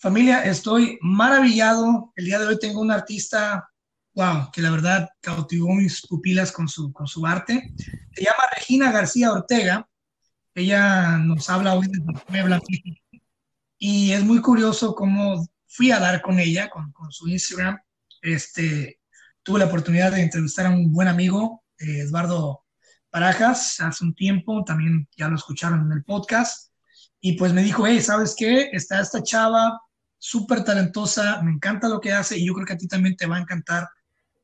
Familia, estoy maravillado. El día de hoy tengo un artista, wow, que la verdad cautivó mis pupilas con su, con su arte. Se llama Regina García Ortega. Ella nos habla hoy de Puebla, Y es muy curioso cómo fui a dar con ella, con, con su Instagram. Este, tuve la oportunidad de entrevistar a un buen amigo, eh, Eduardo Parajas, hace un tiempo. También ya lo escucharon en el podcast. Y pues me dijo, hey, ¿sabes qué? Está esta chava súper talentosa, me encanta lo que hace y yo creo que a ti también te va a encantar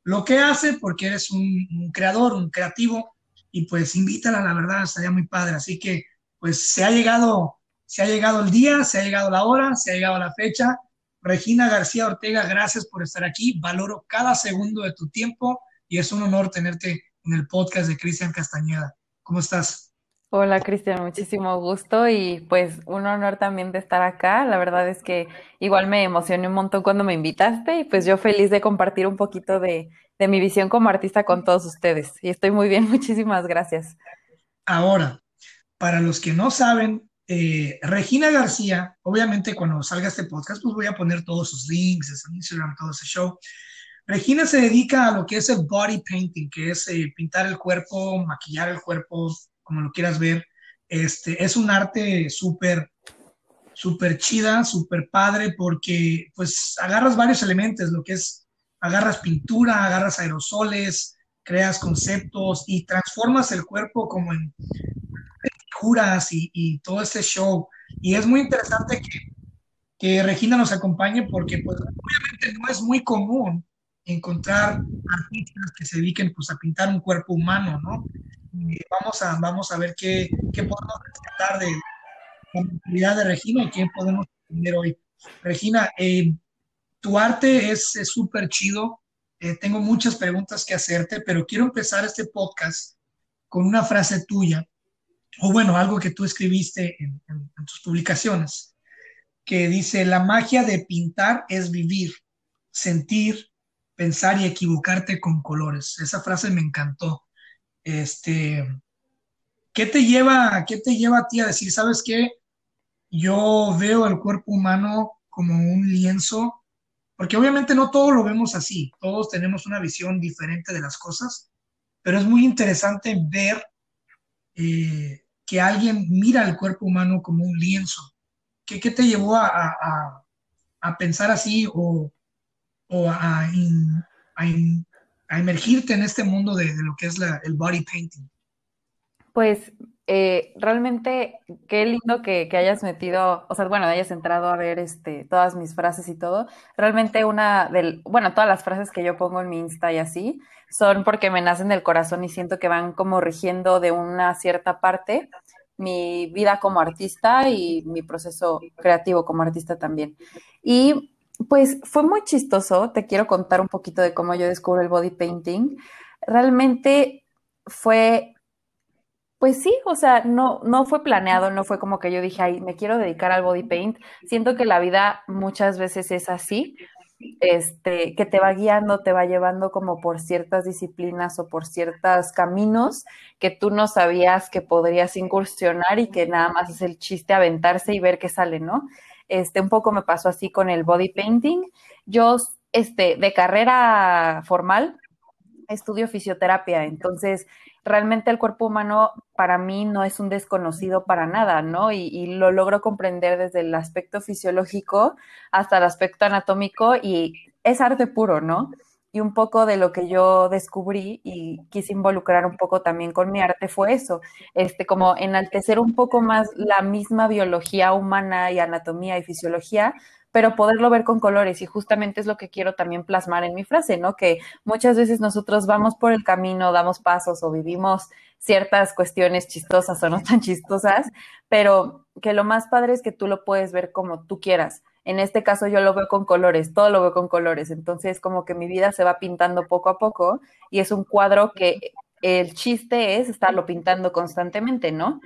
lo que hace porque eres un, creador, un creativo y pues invítala, la verdad, estaría muy padre. Así que pues se ha llegado, se ha llegado el día, se ha llegado la hora, se ha llegado la fecha. Regina García Ortega, gracias por estar aquí. Valoro cada segundo de tu tiempo y es un honor tenerte en el podcast de Cristian Castañeda. ¿Cómo estás? Hola Cristian, muchísimo gusto y pues un honor también de estar acá. La verdad es que igual me emocioné un montón cuando me invitaste y pues yo feliz de compartir un poquito de, mi visión como artista con todos ustedes. Y estoy muy bien, muchísimas gracias. Ahora, para los que no saben, eh, Regina García, obviamente cuando salga este podcast, pues voy a poner todos sus links, en Instagram, todo ese show. Regina se dedica a lo que es el body painting, que es eh, pintar el cuerpo, maquillar el cuerpo, como lo quieras ver. Este, es un arte súper, súper chida, súper padre, porque pues agarras varios elementos, lo que es, agarras pintura, agarras aerosoles, creas conceptos y transformas el cuerpo como en figuras y, y todo este show. Y es muy interesante que, que Regina nos acompañe porque pues obviamente no es muy común encontrar artistas que se dediquen pues a pintar un cuerpo humano, ¿no? vamos, a, vamos a ver qué, qué podemos rescatar de la mentalidad de Regina y qué podemos aprender hoy. Regina, eh, tu arte es súper chido. Eh, tengo muchas preguntas que hacerte, pero quiero empezar este podcast con una frase tuya, o bueno, algo que tú escribiste en, en tus publicaciones, que dice, la magia de pintar es vivir, sentir, pensar y equivocarte con colores. Esa frase me encantó. Este, ¿qué te lleva, qué te lleva a ti a decir, sabes qué? Yo veo el cuerpo humano como un lienzo, porque obviamente no todos lo vemos así, todos tenemos una visión diferente de las cosas, pero es muy interesante ver eh, que alguien mira el cuerpo humano como un lienzo. ¿Qué, qué te llevó a, pensar así o, a, a emergirte en este mundo de, lo que es el body painting? Pues eh, realmente qué lindo que, hayas metido, o sea, bueno, hayas entrado a ver este, todas mis frases y todo. Realmente una del, bueno, todas las frases que yo pongo en mi Insta y así son porque me nacen del corazón y siento que van como rigiendo de una cierta parte mi vida como artista y mi proceso creativo como artista también. Y pues fue muy chistoso, te quiero contar un poquito de cómo yo descubro el body painting. Realmente fue, pues sí, o sea, no, no fue planeado, no fue como que yo dije, ay, me quiero dedicar al body paint. Siento que la vida muchas veces es así, este, que te va guiando, te va llevando como por ciertas disciplinas o por ciertos caminos que tú no sabías que podrías incursionar y que nada más es el chiste aventarse y ver qué sale, ¿no? Este, un poco me pasó así con el body painting. Yo, este, de carrera formal, estudio fisioterapia, entonces realmente el cuerpo humano para mí no es un desconocido para nada, ¿no? Y, y, lo logro comprender desde el aspecto fisiológico hasta el aspecto anatómico y es arte puro, ¿no? Y un poco de lo que yo descubrí y quise involucrar un poco también con mi arte fue eso, este como enaltecer un poco más la misma biología humana y anatomía y fisiología, pero poderlo ver con colores y justamente es lo que quiero también plasmar en mi frase, ¿no? Que muchas veces nosotros vamos por el camino, damos pasos o vivimos ciertas cuestiones chistosas o no tan chistosas, pero que lo más padre es que tú lo puedes ver como tú quieras. En este caso yo lo veo con colores, todo lo veo con colores, entonces como que mi vida se va pintando poco a poco y es un cuadro que el chiste es estarlo pintando constantemente, ¿no?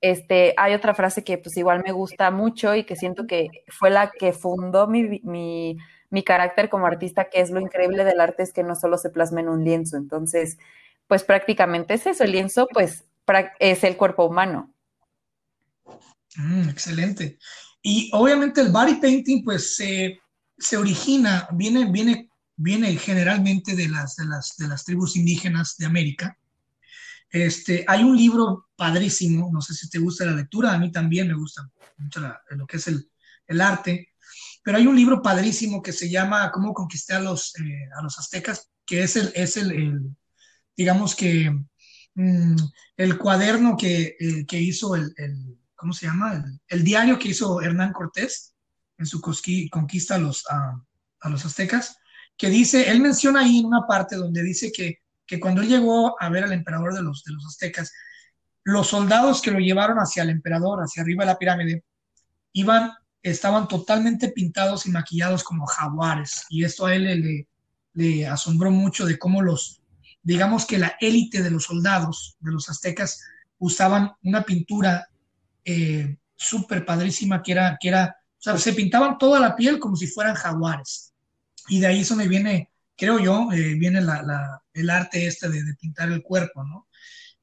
Este, hay otra frase que pues igual me gusta mucho y que siento que fue la que fundó mi, mi, mi carácter como artista, que es lo increíble del arte, es que no solo se plasma en un lienzo, entonces, pues prácticamente es eso, el lienzo pues es el cuerpo humano. Mm, excelente. Y obviamente el body painting pues se, se origina, viene, viene, viene generalmente de las, de, las, de las tribus indígenas de América, este, hay un libro padrísimo, no sé si te gusta la lectura, a mí también me gusta mucho lo que es el, el, arte, pero hay un libro padrísimo que se llama Cómo conquisté a los, eh, a los aztecas, que es el, es el, digamos que, mm, el cuaderno que, eh, que hizo el, ¿cómo se llama? El, diario que hizo Hernán Cortés en su conquista a los, a, los aztecas, que dice, él menciona ahí en una parte donde dice que que cuando él llegó a ver al emperador de los, de los aztecas, los soldados que lo llevaron hacia el emperador, hacia arriba de la pirámide, iban, estaban totalmente pintados y maquillados como jaguares. Y esto a él le, le asombró mucho de cómo los, digamos que la élite de los soldados de los aztecas usaban una pintura eh, súper padrísima que era, que era, o sea, se pintaban toda la piel como si fueran jaguares. Y de ahí eso me viene creo yo, eh, viene el arte este de, pintar el cuerpo, ¿no?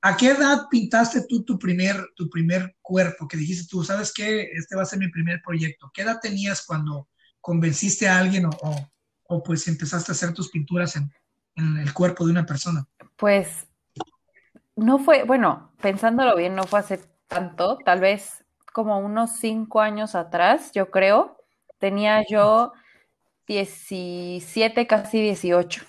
¿A qué edad pintaste tú tu primer, tu primer cuerpo? Que dijiste tú, ¿sabes qué? Este va a ser mi primer proyecto. ¿Qué edad tenías cuando convenciste a alguien o, o, pues empezaste a hacer tus pinturas en, en el cuerpo de una persona? Pues no fue, bueno, pensándolo bien, no fue hace tanto, tal vez como unos cinco años atrás, yo creo. Tenía yo 17, casi 18,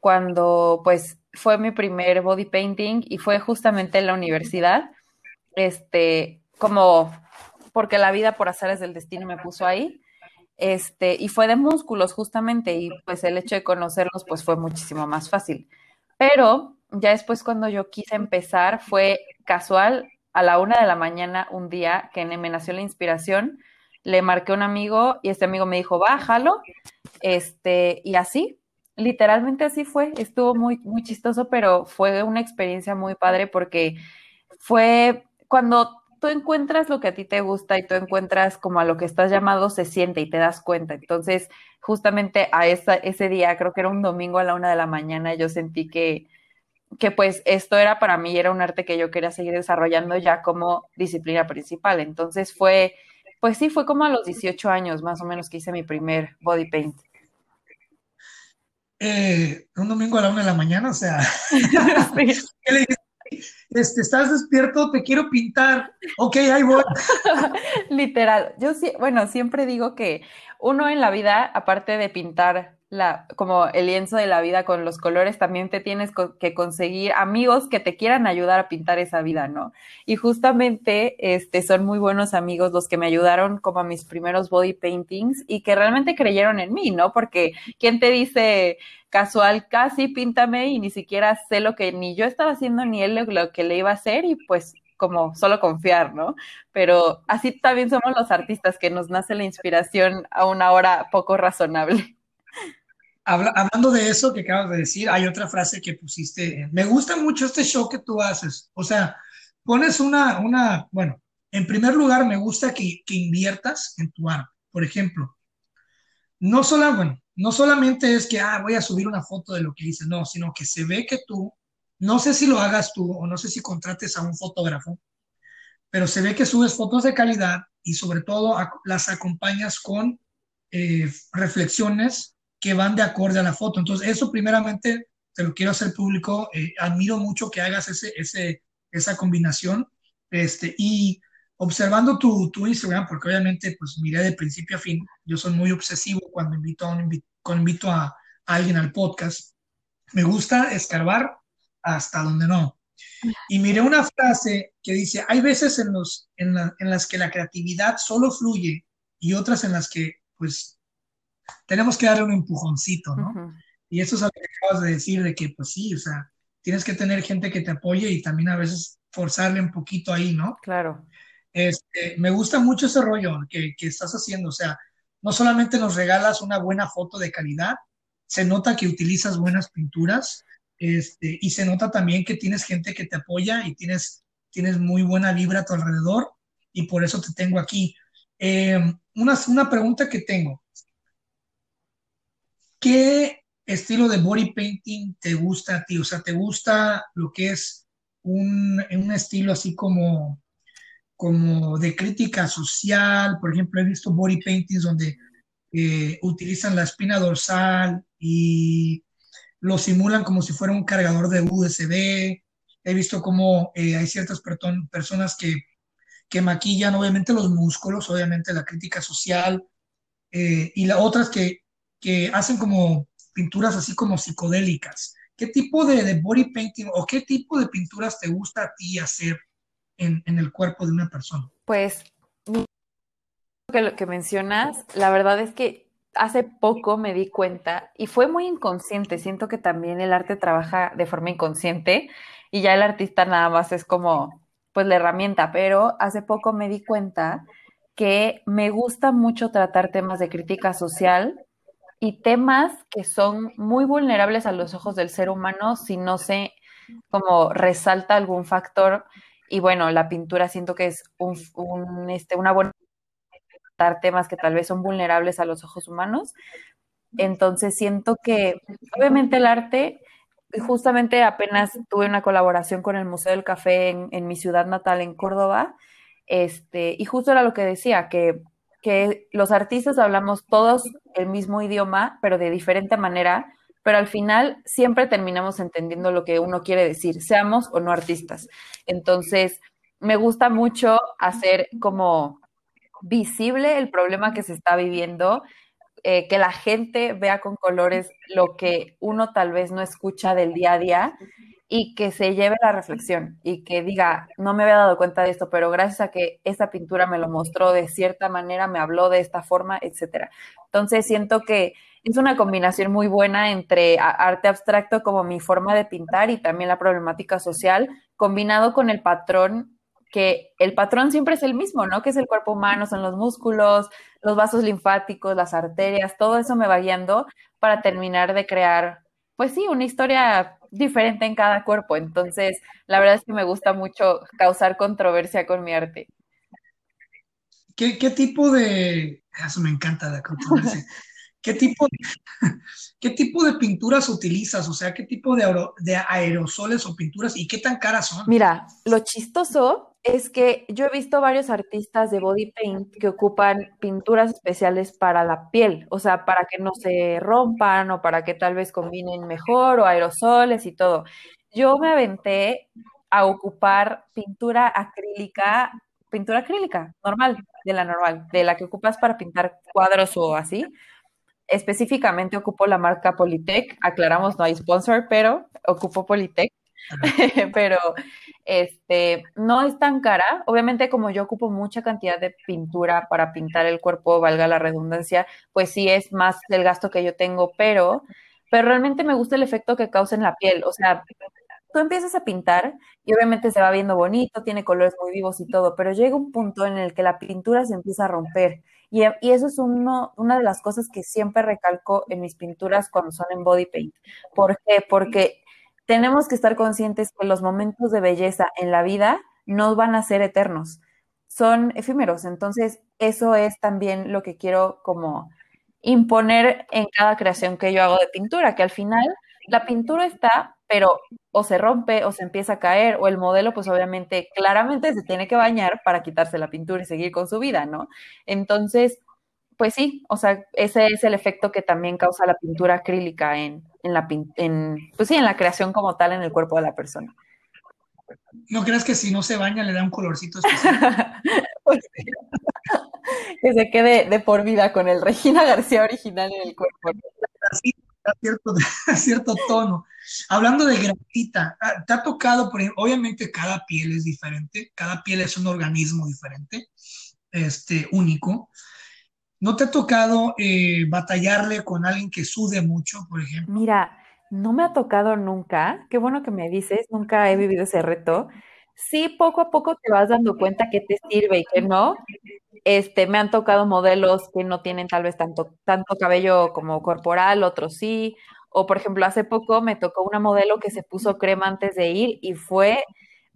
cuando pues fue mi primer body painting y fue justamente en la universidad, este, como porque la vida por azares del destino me puso ahí, este, y fue de músculos justamente, y pues el hecho de conocerlos pues fue muchísimo más fácil. Pero ya después cuando yo quise empezar fue casual a la una de la mañana un día que me nació la inspiración le marqué a un amigo y este amigo me dijo, bájalo, este, y así, literalmente así fue, estuvo muy, muy chistoso, pero fue una experiencia muy padre porque fue cuando tú encuentras lo que a ti te gusta y tú encuentras como a lo que estás llamado, se siente y te das cuenta. Entonces, justamente a esa, ese día, creo que era un domingo a la una de la mañana, yo sentí que, que pues esto era para mí, era un arte que yo quería seguir desarrollando ya como disciplina principal. Entonces fue pues sí, fue como a los 18 años más o menos que hice mi primer body paint. Eh, un domingo a la una de la mañana, o sea, ¿qué le Este, estás despierto, te quiero pintar. Ok, ahí voy. Literal. Yo sí, bueno, siempre digo que uno en la vida, aparte de pintar la, como el lienzo de la vida con los colores, también te tienes que conseguir amigos que te quieran ayudar a pintar esa vida, ¿no? Y justamente este, son muy buenos amigos los que me ayudaron como a mis primeros body paintings y que realmente creyeron en mí, ¿no? Porque ¿quién te dice casual, casi píntame y ni siquiera sé lo que ni yo estaba haciendo ni él lo que le iba a hacer y pues como solo confiar, ¿no? Pero así también somos los artistas que nos nace la inspiración a una hora poco razonable hablando de eso que acabas de decir, hay otra frase que pusiste. Me gusta mucho este show que tú haces. O sea, pones una, una bueno, en primer lugar, me gusta que, que inviertas en tu arte. Por ejemplo, no, solo, bueno, no solamente es que ah, voy a subir una foto de lo que hice, no, sino que se ve que tú, no sé si lo hagas tú o no sé si contrates a un fotógrafo, pero se ve que subes fotos de calidad y sobre todo las acompañas con eh, reflexiones que van de acorde a la foto. Entonces, eso primeramente te lo quiero hacer público. Eh, admiro mucho que hagas ese, ese, esa combinación. Este, y observando tu, tu, Instagram, porque obviamente pues miré de principio a fin, yo soy muy obsesivo cuando invito a, un, cuando invito a, alguien al podcast. Me gusta escarbar hasta donde no. Y miré una frase que dice, hay veces en, los, en, en las que la creatividad solo fluye y otras en las que pues tenemos que darle un empujoncito, ¿no? Y eso es lo que acabas de decir, de que pues sí, o sea, tienes que tener gente que te apoye y también a veces forzarle un poquito ahí, ¿no? claro. Este, me gusta mucho ese rollo que, que estás haciendo, o sea, no solamente nos regalas una buena foto de calidad, se nota que utilizas buenas pinturas, este, y se nota también que tienes gente que te apoya y tienes, tienes muy buena vibra a tu alrededor, y por eso te tengo aquí. Eh, una, una pregunta que tengo, ¿qué estilo de body painting te gusta a ti? O sea, ¿te gusta lo que es un, un estilo así como como de crítica social. Por ejemplo, he visto body paintings donde eh, utilizan la espina dorsal y lo simulan como si fuera un cargador de USB. He visto como eh, hay ciertas personas que, que maquillan, obviamente, los músculos, obviamente, la crítica social, eh, y las otras que, que hacen como pinturas así como psicodélicas. ¿Qué tipo de, body painting o qué tipo de pinturas te gusta a ti hacer en, el cuerpo de una persona? Pues lo que mencionas, la verdad es que hace poco me di cuenta y fue muy inconsciente. Siento que también el arte trabaja de forma inconsciente y ya el artista nada más es como, pues la herramienta, pero hace poco me di cuenta que me gusta mucho tratar temas de crítica social y temas que son muy vulnerables a los ojos del ser humano si no se como resalta algún factor. Y bueno, la pintura siento que es un, un, este, una buena temas que tal vez son vulnerables a los ojos humanos. Entonces siento que obviamente el arte, justamente apenas tuve una colaboración con el Museo del Café en, en mi ciudad natal, en Córdoba, este, y justo era lo que decía, que, que los artistas hablamos todos el mismo idioma, pero de diferente manera, pero al final siempre terminamos entendiendo lo que uno quiere decir, seamos o no artistas. Entonces, me gusta mucho hacer como visible el problema que se está viviendo, eh, que la gente vea con colores lo que uno tal vez no escucha del día a día y que se lleve la reflexión y que diga, no me había dado cuenta de esto, pero gracias a que esta pintura me lo mostró de cierta manera, me habló de esta forma, etcétera. Entonces siento que es una combinación muy buena entre arte abstracto como mi forma de pintar y también la problemática social, combinado con el patrón que el patrón siempre es el mismo, ¿no? Que es el cuerpo humano, son los músculos, los vasos linfáticos, las arterias, todo eso me va guiando para terminar de crear, pues sí, una historia diferente en cada cuerpo. Entonces, la verdad es que me gusta mucho causar controversia con mi arte. ¿Qué, qué tipo de... Eso me encanta la controversia. ¿Qué tipo de, qué tipo de pinturas utilizas? O sea, ¿qué tipo de, de aerosoles o pinturas y qué tan caras son? Mira, lo chistoso es que yo he visto varios artistas de body paint que ocupan pinturas especiales para la piel, o sea, para que no se rompan o para que tal vez combinen mejor o aerosoles y todo. Yo me aventé a ocupar pintura acrílica, pintura acrílica, normal, de la normal, de la que ocupas para pintar cuadros o así. Específicamente ocupo la marca Polytech, aclaramos, no hay sponsor, pero ocupo Polytech pero este no es tan cara. Obviamente, como yo ocupo mucha cantidad de pintura para pintar el cuerpo, valga la redundancia, pues sí es más del gasto que yo tengo, pero, pero realmente me gusta el efecto que causa en la piel. O sea, tú empiezas a pintar y obviamente se va viendo bonito, tiene colores muy vivos y todo, pero llega un punto en el que la pintura se empieza a romper. Y, y eso es uno, una de las cosas que siempre recalco en mis pinturas cuando son en body paint. ¿Por qué? Porque tenemos que estar conscientes que los momentos de belleza en la vida no van a ser eternos, son efímeros. Entonces, eso es también lo que quiero como imponer en cada creación que yo hago de pintura, que al final la pintura está, pero o se rompe o se empieza a caer, o el modelo, pues obviamente, claramente se tiene que bañar para quitarse la pintura y seguir con su vida, ¿no? Entonces, pues sí, o sea, ese es el efecto que también causa la pintura acrílica en, en la en, pues sí, en la creación como tal en el cuerpo de la persona. ¿No crees que si no se baña le da un colorcito especial? pues sí. que se quede de por vida con el Regina García original en el cuerpo. Así, a cierto, a cierto tono. Hablando de grafita, ah, ¿te ha tocado, por ejemplo, obviamente cada piel es diferente, cada piel es un organismo diferente, este, único. ¿No te ha tocado eh, batallarle con alguien que sude mucho, por ejemplo? Mira, no me ha tocado nunca. Qué bueno que me dices, nunca he vivido ese reto. Sí, poco a poco te vas dando cuenta que te sirve y que no. Este, me han tocado modelos que no tienen tal vez tanto, tanto cabello como corporal, otros sí. O por ejemplo, hace poco me tocó una modelo que se puso crema antes de ir y fue,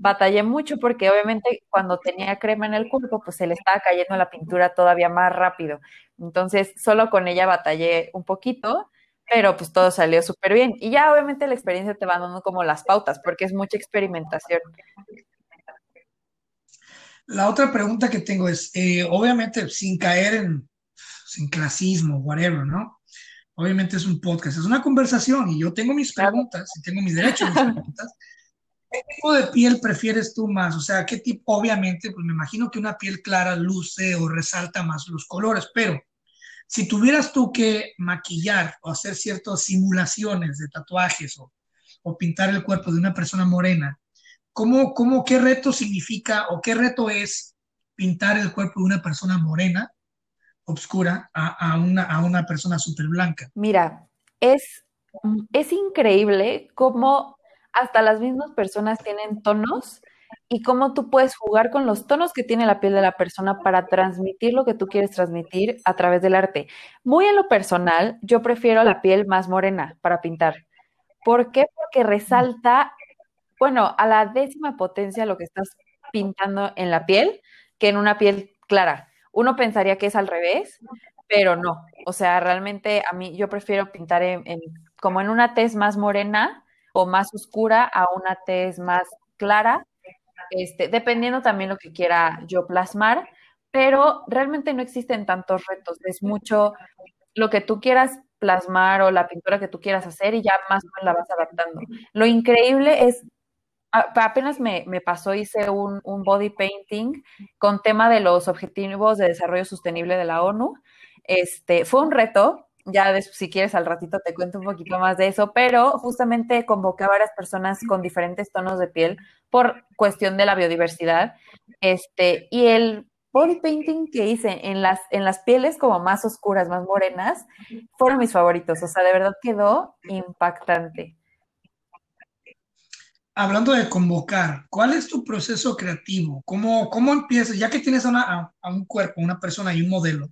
batallé mucho porque obviamente cuando tenía crema en el cuerpo, pues se le estaba cayendo la pintura todavía más rápido. Entonces, solo con ella batallé un poquito, pero pues todo salió súper bien. Y ya obviamente la experiencia te va dando como las pautas, porque es mucha experimentación. La otra pregunta que tengo es, eh, obviamente, sin caer en sin clasismo, whatever, ¿no? Obviamente es un podcast, es una conversación y yo tengo mis preguntas y tengo mis derechos, mis preguntas. ¿Qué tipo de piel prefieres tú más? O sea, ¿qué tipo? Obviamente, pues me imagino que una piel clara luce o resalta más los colores, pero si tuvieras tú que maquillar o hacer ciertas simulaciones de tatuajes o, pintar el cuerpo de una persona morena, ¿cómo, cómo, qué reto significa o qué reto es pintar el cuerpo de una persona morena obscura a, una, a una persona súper blanca. Mira, es, es increíble cómo hasta las mismas personas tienen tonos y cómo tú puedes jugar con los tonos que tiene la piel de la persona para transmitir lo que tú quieres transmitir a través del arte. Muy en lo personal, yo prefiero la piel más morena para pintar. ¿Por qué? Porque resalta, bueno, a la décima potencia lo que estás pintando en la piel que en una piel clara. Uno pensaría que es al revés, pero no. O sea, realmente a mí yo prefiero pintar en, como en una tez más morena o más oscura a una tez más clara, este, dependiendo también lo que quiera yo plasmar, pero realmente no existen tantos retos, es mucho lo que tú quieras plasmar o la pintura que tú quieras hacer y ya más o menos la vas adaptando. Lo increíble es apenas me, pasó, hice un, body painting con tema de los objetivos de desarrollo sostenible de la ONU. Este, fue un reto, ya si quieres al ratito te cuento un poquito más de eso, pero justamente convoqué a varias personas con diferentes tonos de piel por cuestión de la biodiversidad. Este, y el body painting que hice en las, en las pieles como más oscuras, más morenas, fueron mis favoritos. O sea, de verdad quedó impactante hablando de convocar, ¿cuál es tu proceso creativo? ¿Cómo, cómo empiezas, ya que tienes a, un cuerpo, una persona y un modelo,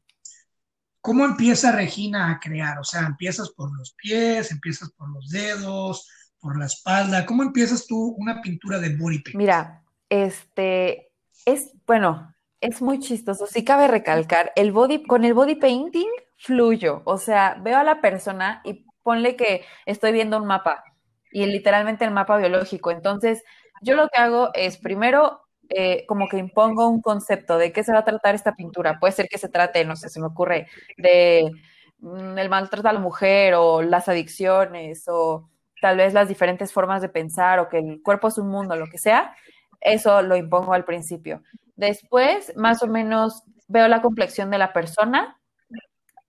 ¿cómo empieza Regina a crear? O sea, ¿empiezas por los pies, empiezas por los dedos, por la espalda? ¿Cómo empiezas tú una pintura de body paint? Mira, este, es, bueno, es muy chistoso. Sí cabe recalcar, el body, con el body painting fluyo, o sea, veo a la persona y ponle que estoy viendo un mapa y literalmente el mapa biológico. Entonces, yo lo que hago es primero eh, como que impongo un concepto de qué se va a tratar esta pintura. Puede ser que se trate, no sé, se me ocurre, de mm, el maltrato a la mujer o las adicciones o tal vez las diferentes formas de pensar o que el cuerpo es un mundo, lo que sea. Eso lo impongo al principio. Después, más o menos, veo la complexión de la persona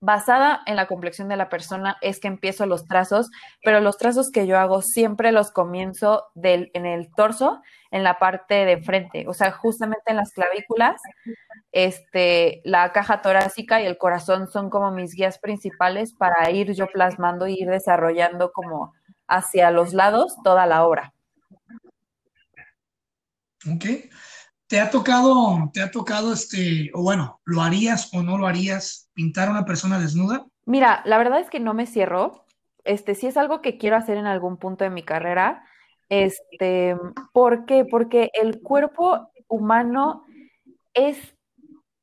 basada en la complexión de la persona es que empiezo los trazos, pero los trazos que yo hago siempre los comienzo en el torso, en la parte de enfrente, o sea, justamente en las clavículas, este, la caja torácica y el corazón son como mis guías principales para ir yo plasmando y ir desarrollando como hacia los lados toda la obra. Ok. ¿Te ha tocado, te ha tocado este, o bueno, lo harías o no lo harías, pintar a una persona desnuda? Mira, la verdad es que no me cierro. Este, sí es algo que quiero hacer en algún punto de mi carrera. Este, ¿por qué? Porque el cuerpo humano es,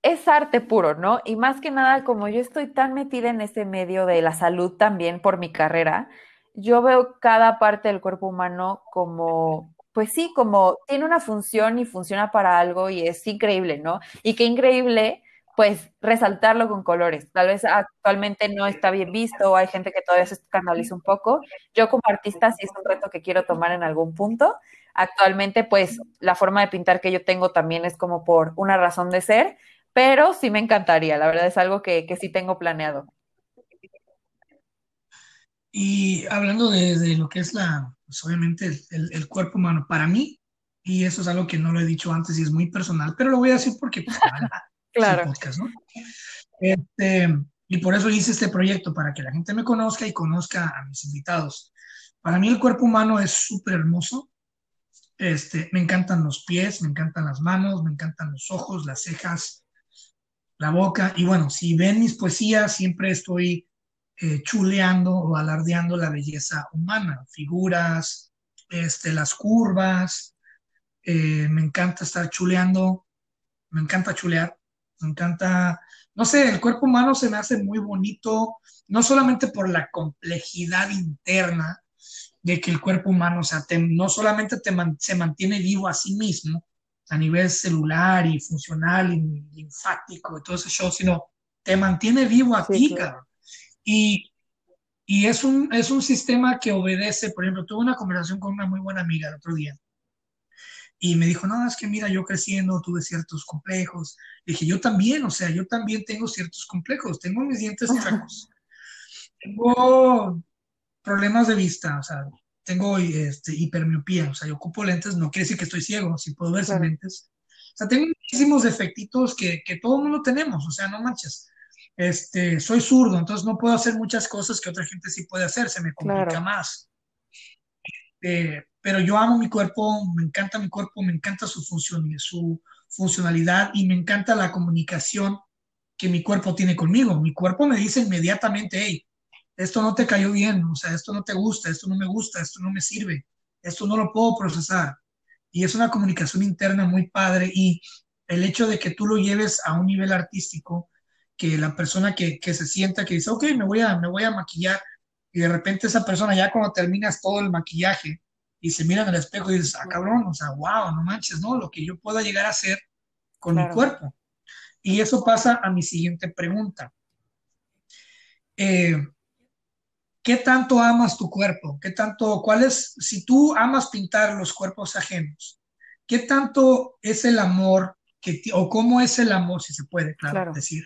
es arte puro, ¿no? Y más que nada, como yo estoy tan metida en ese medio de la salud también por mi carrera, yo veo cada parte del cuerpo humano como pues sí, como tiene una función y funciona para algo y es increíble, ¿no? Y qué increíble, pues, resaltarlo con colores. Tal vez actualmente no está bien visto o hay gente que todavía se escandaliza un poco. Yo como artista sí es un reto que quiero tomar en algún punto. Actualmente, pues, la forma de pintar que yo tengo también es como por una razón de ser, pero sí me encantaría, la verdad es algo que, que sí tengo planeado. Y hablando de, lo que es la, pues obviamente el, cuerpo humano, para mí, y eso es algo que no lo he dicho antes y es muy personal, pero lo voy a decir porque pues, claro. podcast, ¿no? Este, y por eso hice este proyecto, para que la gente me conozca y conozca a mis invitados. Para mí el cuerpo humano es súper hermoso. Este, me encantan los pies, me encantan las manos, me encantan los ojos, las cejas, la boca. Y bueno, si ven mis poesías, siempre estoy eh, chuleando o alardeando la belleza humana, figuras, este, las curvas. Eh, me encanta estar chuleando, me encanta chulear, me encanta, no sé, el cuerpo humano se me hace muy bonito, no solamente por la complejidad interna de que el cuerpo humano, o sea, no solamente te se mantiene vivo a sí mismo, a nivel celular y funcional y linfático y todo ese show, sino te mantiene vivo a ti, cabrón. Y, y es, un, es un sistema que obedece, por ejemplo, tuve una conversación con una muy buena amiga el otro día. Y me dijo, no, es que mira, yo creciendo tuve ciertos complejos. Le dije, yo también, o sea, yo también tengo ciertos complejos. Tengo mis dientes chuecos. tengo problemas de vista, o sea, tengo este, hipermiopía, o sea, yo ocupo lentes, no quiere decir que estoy ciego, si puedo ver sin lentes. O sea, tengo muchísimos defectitos que, que todo el mundo tenemos, o sea, no manches. Este, soy zurdo, entonces no puedo hacer muchas cosas que otra gente sí puede hacer, se me complica más. Eh, pero yo amo mi cuerpo, me encanta mi cuerpo, me encanta su función, su funcionalidad y me encanta la comunicación que mi cuerpo tiene conmigo. Mi cuerpo me dice inmediatamente, hey, esto no te cayó bien, o sea, esto no te gusta, esto no me gusta, esto no me sirve, esto no lo puedo procesar. Y es una comunicación interna muy padre y el hecho de que tú lo lleves a un nivel artístico, que la persona que, que se sienta, que dice, ok, me voy, a, me voy a maquillar, y de repente esa persona ya cuando terminas todo el maquillaje y se mira en el espejo y dices, ah, cabrón, o sea, wow, no manches, ¿no? Lo que yo pueda llegar a hacer con mi cuerpo. Y eso pasa a mi siguiente pregunta. Eh, ¿Qué tanto amas tu cuerpo? ¿Qué tanto, cuál es, si tú amas pintar los cuerpos ajenos, qué tanto es el amor que, o cómo es el amor, si se puede, claro, decir,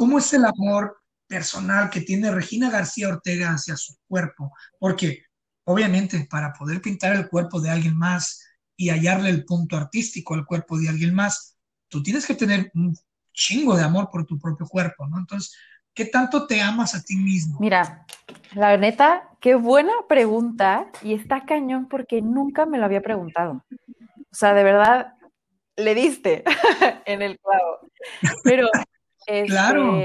cómo es el amor personal que tiene Regina García Ortega hacia su cuerpo? Porque, obviamente, para poder pintar el cuerpo de alguien más y hallarle el punto artístico al cuerpo de alguien más, tú tienes que tener un chingo de amor por tu propio cuerpo, ¿no? Entonces, ¿Qué tanto te amas a ti mismo? Mira, la neta, qué buena pregunta y está cañón porque nunca me lo había preguntado. O sea, de verdad, le diste en el clavo. Pero, este, claro.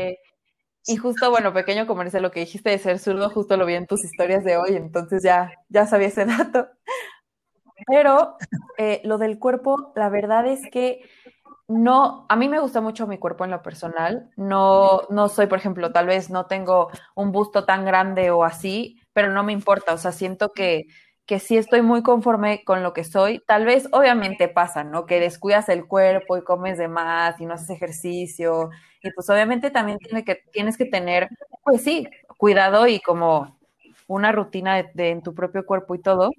Y justo, bueno, pequeño comercial, lo que dijiste de ser zurdo, justo lo vi en tus historias de hoy, entonces ya, ya sabía ese dato. Pero eh, lo del cuerpo, la verdad es que no, a mí me gusta mucho mi cuerpo en lo personal. No, no soy, por ejemplo, tal vez no tengo un busto tan grande o así, pero no me importa. O sea, siento que, que sí estoy muy conforme con lo que soy. Tal vez, obviamente pasa, ¿no? Que descuidas el cuerpo y comes de más y no haces ejercicio. Y pues obviamente también tiene que, tienes que tener, pues sí, cuidado y como una rutina de, en tu propio cuerpo y todo.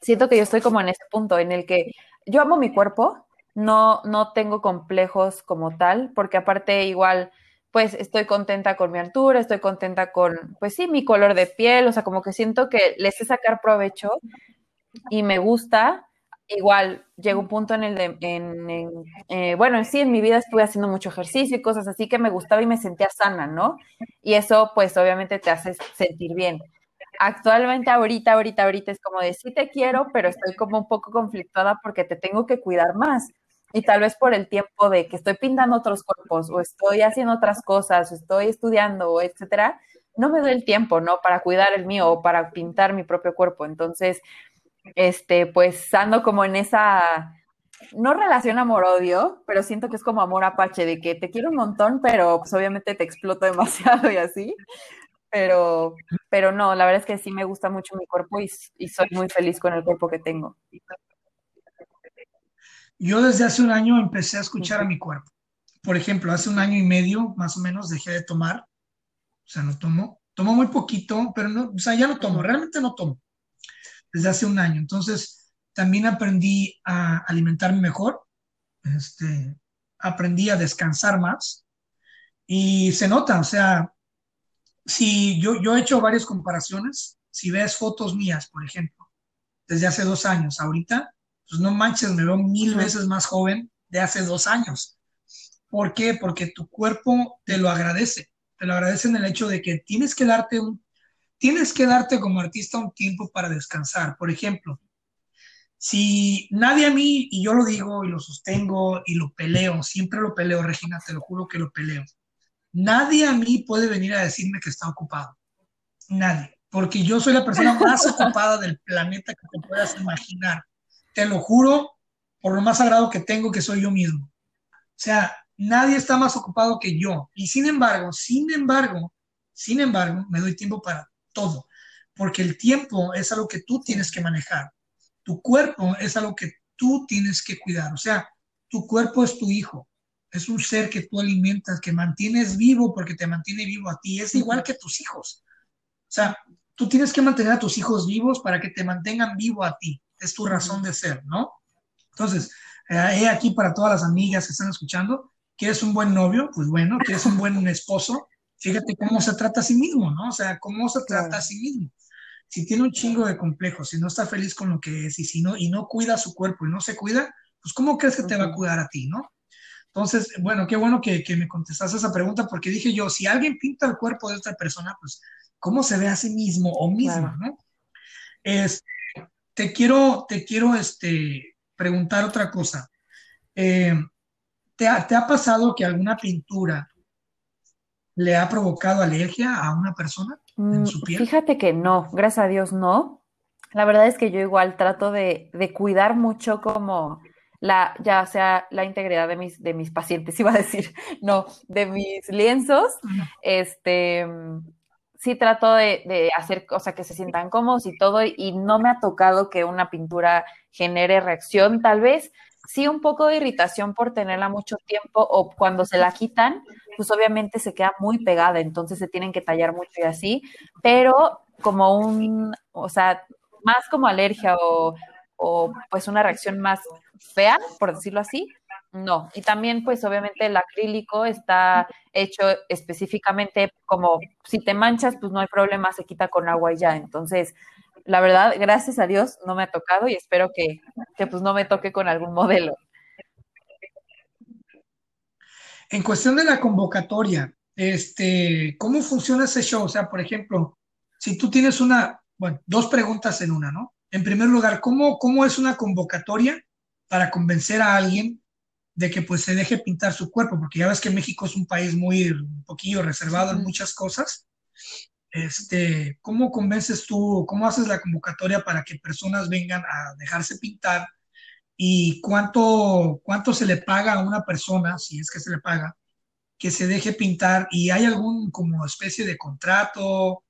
Siento que yo estoy como en ese punto en el que yo amo mi cuerpo, no, no tengo complejos como tal, porque aparte igual, pues estoy contenta con mi altura, estoy contenta con, pues sí, mi color de piel, o sea, como que siento que le sé sacar provecho y me gusta. Igual llega un punto en el de, en, eh, bueno, sí, en mi vida estuve haciendo mucho ejercicio y cosas así que me gustaba y me sentía sana, ¿no? Y eso, pues, obviamente te hace sentir bien actualmente ahorita, ahorita, ahorita es como de sí te quiero, pero estoy como un poco conflictada porque te tengo que cuidar más. Y tal vez por el tiempo de que estoy pintando otros cuerpos o estoy haciendo otras cosas o estoy estudiando, etcétera, no me doy el tiempo, ¿no? Para cuidar el mío o para pintar mi propio cuerpo. Entonces, este, pues ando como en esa, no relación amor-odio, pero siento que es como amor apache, de que te quiero un montón, pero pues obviamente te exploto demasiado y así pero, pero no, la verdad es que sí me gusta mucho mi cuerpo y, soy muy feliz con el cuerpo que tengo. Yo desde hace un año empecé a escuchar a mi cuerpo. Por ejemplo, hace un año y medio más o menos dejé de tomar, o sea, no tomo, tomo muy poquito, pero no, o sea, ya no tomo, realmente no tomo, desde hace un año. Entonces, también aprendí a alimentarme mejor, este, aprendí a descansar más y se nota, o sea, si yo, yo he hecho varias comparaciones, si ves fotos mías, por ejemplo, desde hace dos años, ahorita, pues no manches, me veo mil veces más joven de hace dos años. ¿Por qué? Porque tu cuerpo te lo agradece, te lo agradece en el hecho de que tienes que darte un, tienes que darte como artista un tiempo para descansar. Por ejemplo, si nadie a mí, y yo lo digo y lo sostengo y lo peleo, siempre lo peleo, Regina, te lo juro que lo peleo. Nadie a mí puede venir a decirme que está ocupado. Nadie. Porque yo soy la persona más ocupada del planeta que te puedas imaginar. Te lo juro por lo más sagrado que tengo, que soy yo mismo. O sea, nadie está más ocupado que yo. Y sin embargo, sin embargo, sin embargo, me doy tiempo para todo. Porque el tiempo es algo que tú tienes que manejar. Tu cuerpo es algo que tú tienes que cuidar. O sea, tu cuerpo es tu hijo. Es un ser que tú alimentas, que mantienes vivo porque te mantiene vivo a ti. Es igual que tus hijos. O sea, tú tienes que mantener a tus hijos vivos para que te mantengan vivo a ti. Es tu razón de ser, ¿no? Entonces, eh, he aquí para todas las amigas que están escuchando, ¿quieres un buen novio? Pues bueno, ¿quieres un buen esposo? Fíjate cómo se trata a sí mismo, ¿no? O sea, cómo se trata a sí mismo si tiene un chingo de complejos, si no está feliz con lo que es y si no, y no cuida su cuerpo y no se cuida, pues ¿cómo crees que te va a cuidar a ti, no? Entonces, bueno, qué bueno que, me contestaste esa pregunta porque dije yo, si alguien pinta el cuerpo de otra persona, pues ¿cómo se ve a sí mismo o misma, no? Te quiero, te quiero este, preguntar otra cosa. Eh, ¿te, ¿Te ha pasado que alguna pintura le ha provocado alergia a una persona? Mm, fíjate que no, gracias a Dios no. La verdad es que yo igual trato de, cuidar mucho como la, ya sea la integridad de mis, de mis pacientes, iba a decir, no, de mis lienzos. Este, sí trato de, hacer, cosas que se sientan cómodos y todo, y no me ha tocado que una pintura genere reacción, tal vez sí un poco de irritación por tenerla mucho tiempo o cuando se la quitan, pues obviamente se queda muy pegada, entonces se tienen que tallar mucho y así, pero como un, o sea, más como alergia o, o pues una reacción más fea, por decirlo así, no. Y también, pues obviamente el acrílico está hecho específicamente como si te manchas, pues no hay problema, se quita con agua y ya. Entonces, la verdad, gracias a Dios no me ha tocado y espero que, pues no me toque con algún modelo. En cuestión de la convocatoria, este, ¿cómo funciona ese show? O sea, por ejemplo, si tú tienes una, bueno, dos preguntas en una, ¿no? En primer lugar, ¿cómo, cómo es una convocatoria para convencer a alguien de que pues se deje pintar su cuerpo? Porque ya ves que México es un país muy, un poquillo reservado en muchas cosas. Este, ¿Cómo convences tú, cómo haces la convocatoria para que personas vengan a dejarse pintar? ¿Y cuánto, cuánto se le paga a una persona, si es que se le paga, que se deje pintar? ¿Y hay algún como especie de contrato,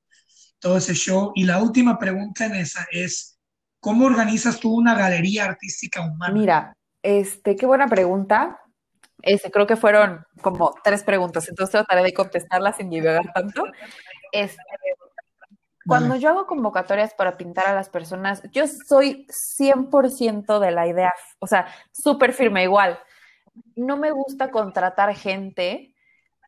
todo ese show? Y la última pregunta en esa es, ¿cómo organizas tú una galería artística humana? Mira, este, qué buena pregunta. Este, creo que fueron como tres preguntas, entonces trataré de contestarlas sin divagar tanto. Este, cuando yo hago convocatorias para pintar a las personas, yo soy 100% de la idea, o sea, súper firme igual. No me gusta contratar gente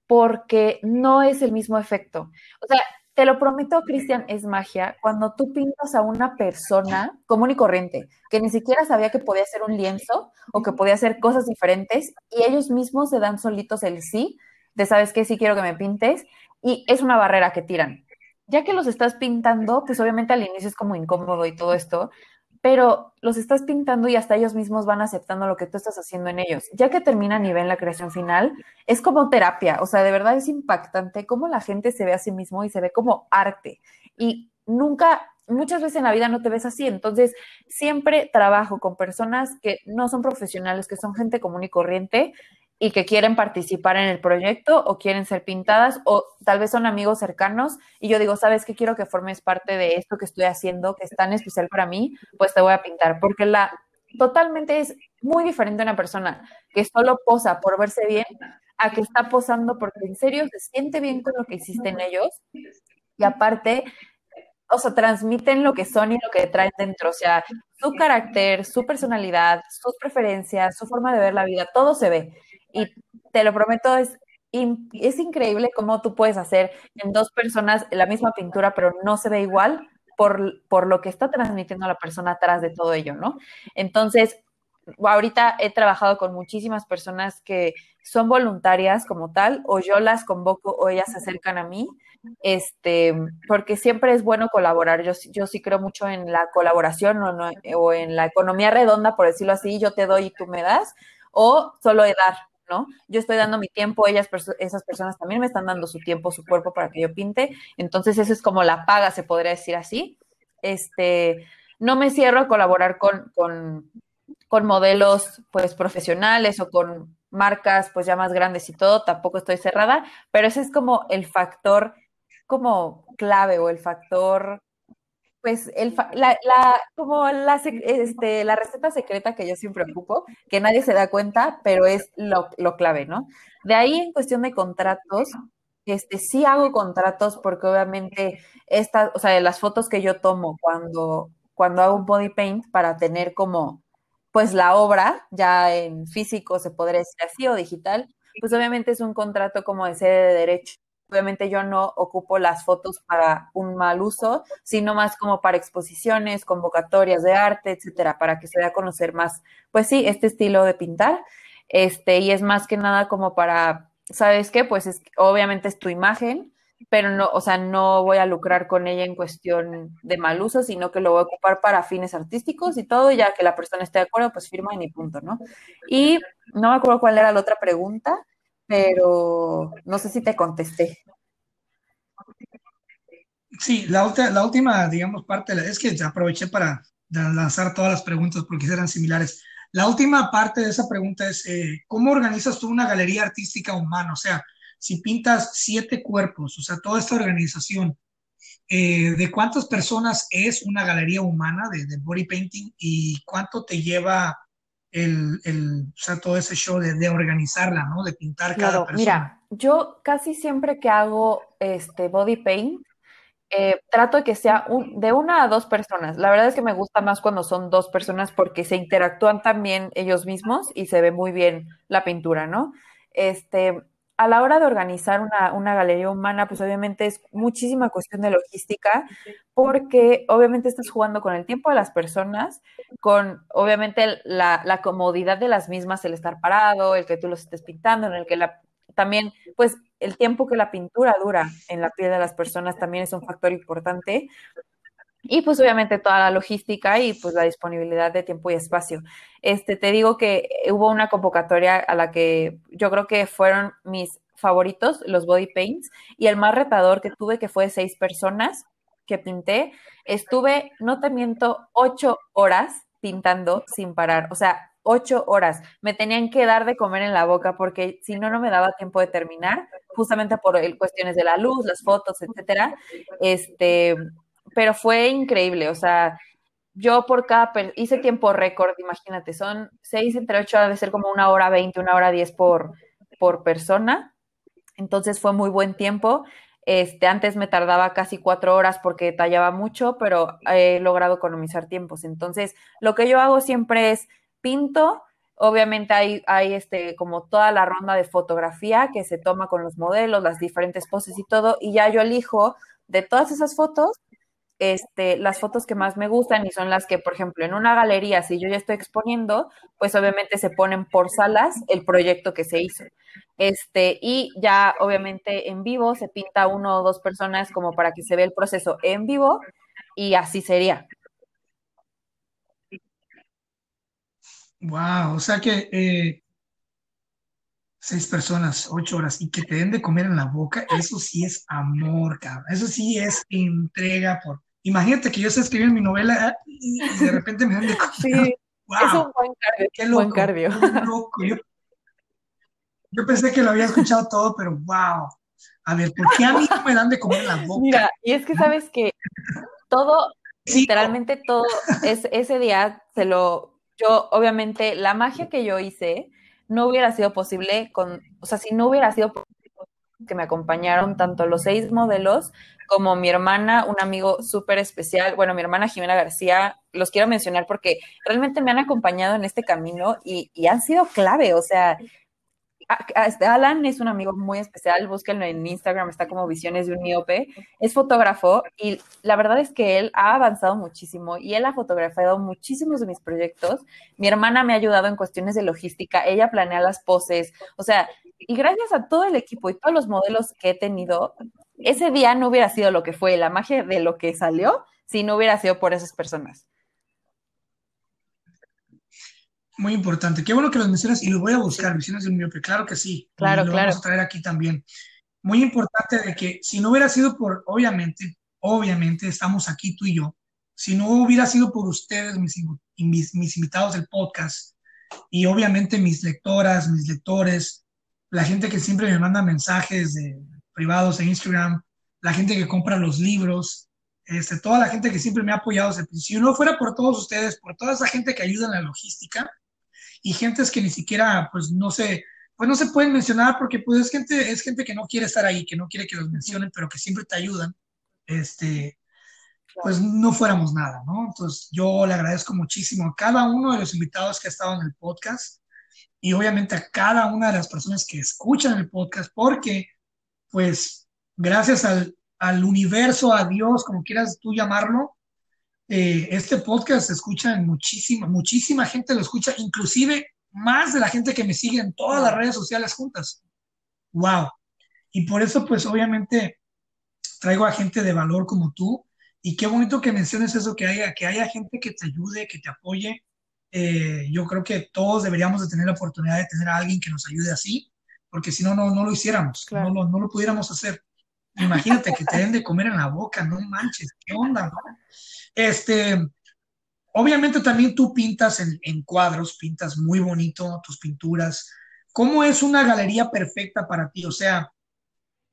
porque no es el mismo efecto. O sea, te lo prometo, Cristian, es magia cuando tú pintas a una persona común y corriente, que ni siquiera sabía que podía hacer un lienzo o que podía hacer cosas diferentes, y ellos mismos se dan solitos el sí, de sabes que sí quiero que me pintes, y es una barrera que tiran. Ya que los estás pintando, pues obviamente al inicio es como incómodo y todo esto, pero los estás pintando y hasta ellos mismos van aceptando lo que tú estás haciendo en ellos. Ya que termina a nivel la creación final, es como terapia, o sea, de verdad es impactante cómo la gente se ve a sí mismo y se ve como arte. Y nunca, muchas veces en la vida no te ves así, entonces siempre trabajo con personas que no son profesionales, que son gente común y corriente y que quieren participar en el proyecto o quieren ser pintadas o tal vez son amigos cercanos y yo digo, ¿sabes qué? Quiero que formes parte de esto que estoy haciendo, que es tan especial para mí, pues te voy a pintar, porque la totalmente es muy diferente una persona que solo posa por verse bien a que está posando porque en serio se siente bien con lo que hiciste en ellos y aparte o sea, transmiten lo que son y lo que traen dentro, o sea, su carácter, su personalidad, sus preferencias, su forma de ver la vida, todo se ve. Y te lo prometo, es, es increíble cómo tú puedes hacer en dos personas la misma pintura, pero no se ve igual por, por lo que está transmitiendo la persona atrás de todo ello, ¿no? Entonces, ahorita he trabajado con muchísimas personas que son voluntarias como tal, o yo las convoco o ellas se acercan a mí, este, porque siempre es bueno colaborar. Yo, yo sí creo mucho en la colaboración o, o en la economía redonda, por decirlo así, yo te doy y tú me das, o solo de dar, ¿no? Yo estoy dando mi tiempo, ellas, esas personas también me están dando su tiempo, su cuerpo para que yo pinte. Entonces, eso es como la paga, se podría decir así. Este, no me cierro a colaborar con, con, con modelos, pues, profesionales o con marcas, pues, ya más grandes y todo, tampoco estoy cerrada, pero ese es como el factor como clave o el factor pues el, la, la, como la, este, la receta secreta que yo siempre ocupo, que nadie se da cuenta, pero es lo, lo, clave, ¿no? De ahí en cuestión de contratos, este, sí hago contratos porque obviamente estas, o sea, las fotos que yo tomo cuando, cuando hago un body paint para tener como, pues la obra ya en físico, se podría decir así, o digital, pues obviamente es un contrato como de sede de derecho Obviamente yo no ocupo las fotos para un mal uso, sino más como para exposiciones, convocatorias de arte, etcétera, para que se dé a conocer más, pues sí, este estilo de pintar. Este, y es más que nada como para, ¿sabes qué? Pues es, obviamente es tu imagen, pero no, o sea, no voy a lucrar con ella en cuestión de mal uso, sino que lo voy a ocupar para fines artísticos y todo, ya que la persona esté de acuerdo, pues firma y punto, ¿no? Y no me acuerdo cuál era la otra pregunta, pero no sé si te contesté. Sí, la, la última, digamos, parte es que aproveché para lanzar todas las preguntas porque eran similares. La última parte de esa pregunta es, eh, ¿cómo organizas tú una galería artística humana? O sea, si pintas siete cuerpos, o sea, toda esta organización, eh, ¿de cuántas personas es una galería humana de, de body painting y cuánto te lleva el, el, o sea, todo ese show de, de organizarla, ¿no? De pintar cada persona. Mira, yo casi siempre que hago este body paint, eh, trato de que sea un, de una a dos personas. La verdad es que me gusta más cuando son dos personas porque se interactúan también ellos mismos y se ve muy bien la pintura, ¿no? Este, a la hora de organizar una, una, galería humana, pues obviamente es muchísima cuestión de logística, porque obviamente estás jugando con el tiempo de las personas, con obviamente la, la, comodidad de las mismas, el estar parado, el que tú los estés pintando, en el que la, también, pues el tiempo que la pintura dura en la piel de las personas también es un factor importante. Y pues obviamente toda la logística y pues la disponibilidad de tiempo y espacio. Este, te digo que hubo una convocatoria a la que yo creo que fueron mis favoritos, los body paints, y el más retador que tuve, que fue seis personas que pinté, estuve, no te miento, ocho horas pintando sin parar. O sea, ocho horas. Me tenían que dar de comer en la boca porque si no, no me daba tiempo de terminar, justamente por el, cuestiones de la luz, las fotos, etcétera. Este, pero fue increíble, o sea, yo por cada, hice tiempo récord, imagínate, son seis entre ocho, debe ser como una hora veinte, una hora diez por, por persona, entonces fue muy buen tiempo. Este, antes me tardaba casi cuatro horas porque tallaba mucho, pero he logrado economizar tiempos. Entonces, lo que yo hago siempre es pinto, obviamente hay, hay este, como toda la ronda de fotografía que se toma con los modelos, las diferentes poses y todo, y ya yo elijo de todas esas fotos este, las fotos que más me gustan y son las que, por ejemplo, en una galería, si yo ya estoy exponiendo, pues obviamente se ponen por salas el proyecto que se hizo. Este, y ya obviamente en vivo se pinta uno o dos personas como para que se vea el proceso en vivo y así sería. Wow, o sea que eh, seis personas, ocho horas y que te den de comer en la boca, eso sí es amor, cabrón. Eso sí es entrega por Imagínate que yo estoy escribiendo mi novela ah, y de repente me dan de comer. Sí, es un buen cardio. Qué loco, buen cardio. loco. Yo, pensé que lo había escuchado todo, pero wow. A ver, ¿por qué a mí no me dan de comer la boca? Mira, y es que sabes que todo, literalmente todo, es, ese día se lo, yo, obviamente, la magia que yo hice no hubiera sido posible con, o sea, si no hubiera sido que me acompañaron tanto los seis modelos como mi hermana, un amigo súper especial, bueno, mi hermana Jimena García, los quiero mencionar porque realmente me han acompañado en este camino y, han sido clave, o sea, este, Alan es un amigo muy especial, búsquenlo en Instagram, está como Visiones de un Miope, es fotógrafo y la verdad es que él ha avanzado muchísimo y él ha fotografiado muchísimos de mis proyectos. Mi hermana me ha ayudado en cuestiones de logística, ella planea las poses, o sea, y gracias a todo el equipo y todos los modelos que he tenido, ese día no hubiera sido lo que fue, la magia de lo que salió, si no hubiera sido por esas personas. Muy importante. Qué bueno que los mencionas y los voy a buscar, Visiones de un Miope. Claro que sí. Claro, lo claro. vamos a traer aquí también. Muy importante de que si no hubiera sido por, obviamente, obviamente estamos aquí tú y yo, si no hubiera sido por ustedes, mis, mis, mis invitados del podcast, y obviamente mis lectoras, mis lectores, la gente que siempre me manda mensajes de, privados en Instagram, la gente que compra los libros, este, toda la gente que siempre me ha apoyado Si no fuera por todos ustedes, por toda esa gente que ayuda en la logística y gentes que ni siquiera, pues no sé, pues no se pueden mencionar porque pues es gente, es gente que no quiere estar ahí, que no quiere que los mencionen, pero que siempre te ayudan, este, pues no fuéramos nada, ¿no? Entonces yo le agradezco muchísimo a cada uno de los invitados que ha estado en el podcast y obviamente a cada una de las personas que escuchan el podcast porque pues gracias al, al universo, a Dios, como quieras tú llamarlo, eh, este podcast se escucha en muchísima, muchísima gente lo escucha, inclusive más de la gente que me sigue en todas las redes sociales juntas. ¡Wow! Y por eso, pues obviamente, traigo a gente de valor como tú. Y qué bonito que menciones eso, que haya, que haya gente que te ayude, que te apoye. Eh, yo creo que todos deberíamos de tener la oportunidad de tener a alguien que nos ayude así porque si no, no, lo hiciéramos, no, lo, no lo pudiéramos hacer. Imagínate que te den de comer en la boca, no manches, ¿qué onda? No? Este, obviamente también tú pintas en, en, cuadros, pintas muy bonito tus pinturas. ¿Cómo es una galería perfecta para ti? O sea,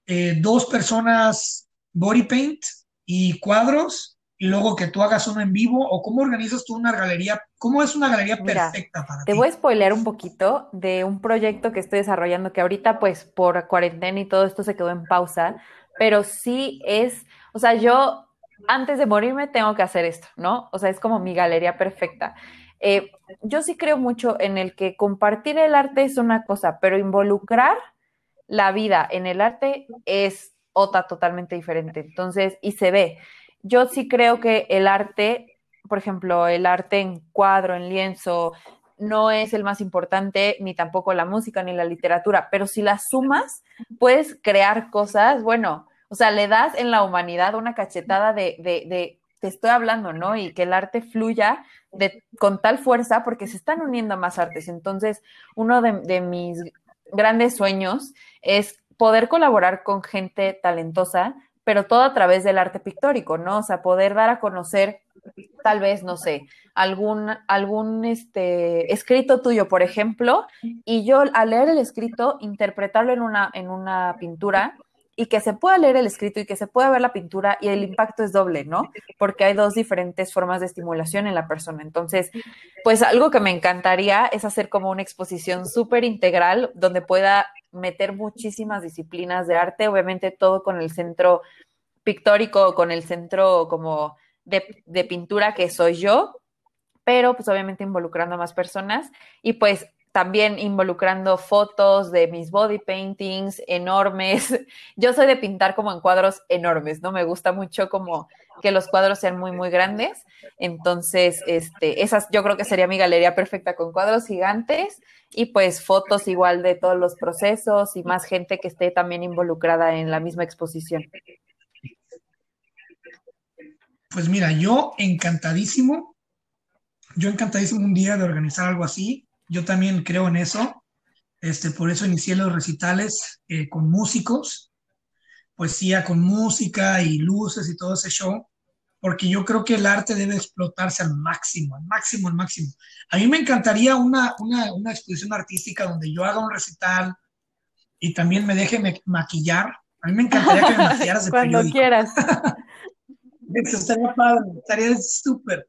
eh, dos personas body paint y cuadros y luego que tú hagas uno en vivo o cómo organizas tú una galería, cómo es una galería Mira, perfecta para te ti. Te voy a spoilear un poquito de un proyecto que estoy desarrollando que ahorita pues por cuarentena y todo esto se quedó en pausa, pero sí es, o sea, yo antes de morirme tengo que hacer esto, ¿no? O sea, es como mi galería perfecta. Eh, yo sí creo mucho en el que compartir el arte es una cosa, pero involucrar la vida en el arte es otra totalmente diferente. Entonces, y se ve yo sí creo que el arte, por ejemplo, el arte en cuadro, en lienzo, no es el más importante, ni tampoco la música, ni la literatura, pero si las sumas, puedes crear cosas, bueno, o sea, le das en la humanidad una cachetada de, de, de te estoy hablando, ¿no? Y que el arte fluya de, con tal fuerza porque se están uniendo más artes. Entonces, uno de, de mis grandes sueños es poder colaborar con gente talentosa pero todo a través del arte pictórico, ¿no? O sea, poder dar a conocer tal vez, no sé, algún, algún este, escrito tuyo, por ejemplo, y yo al leer el escrito, interpretarlo en una, en una pintura y que se pueda leer el escrito y que se pueda ver la pintura y el impacto es doble, ¿no? Porque hay dos diferentes formas de estimulación en la persona. Entonces, pues algo que me encantaría es hacer como una exposición súper integral donde pueda meter muchísimas disciplinas de arte, obviamente todo con el centro pictórico, con el centro como de, pintura que soy yo, pero pues obviamente involucrando a más personas y pues también involucrando fotos de mis body paintings enormes. Yo soy de pintar como en cuadros enormes, ¿no? Me gusta mucho como que los cuadros sean muy, muy grandes. Entonces, este, esas yo creo que sería mi galería perfecta con cuadros gigantes y pues fotos igual de todos los procesos y más gente que esté también involucrada en la misma exposición. Pues mira, yo encantadísimo, yo encantadísimo un día de organizar algo así. Yo también creo en eso. Este, por eso inicié los recitales eh, con músicos, poesía con música y luces y todo ese show, porque yo creo que el arte debe explotarse al máximo, al máximo, al máximo. A mí me encantaría una, una, una exposición artística donde yo haga un recital y también me deje maquillar. A mí me encantaría que me maquillaras de Cuando periódico. quieras. Eso estaría padre, estaría súper.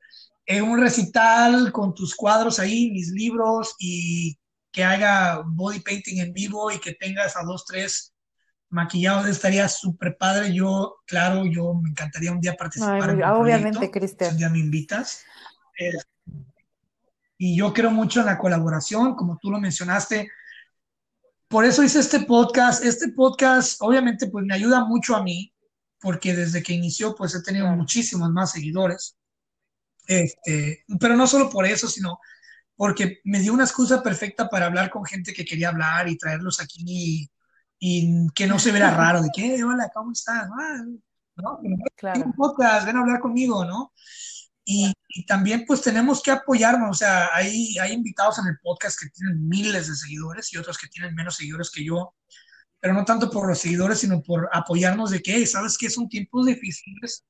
Eh, un recital con tus cuadros ahí, mis libros y que haga body painting en vivo y que tengas a dos, tres maquillados, estaría súper padre. Yo, claro, yo me encantaría un día participar. Ay, en obviamente, Cristian. Un día me invitas. Eh, y yo creo mucho en la colaboración, como tú lo mencionaste. por eso hice este podcast. Este podcast obviamente pues me ayuda mucho a mí, porque desde que inició pues he tenido muchísimos más seguidores. Este, pero no solo por eso, sino porque me dio una excusa perfecta para hablar con gente que quería hablar y traerlos aquí y, que no se viera raro, de que, hola, ¿cómo estás? Ah, ¿no? Claro. Podcast, ven a hablar conmigo, ¿no? Y, también pues tenemos que apoyarnos, o sea, hay, hay invitados en el podcast que tienen miles de seguidores y otros que tienen menos seguidores que yo, pero no tanto por los seguidores, sino por apoyarnos de que, ¿sabes que Son tiempos difíciles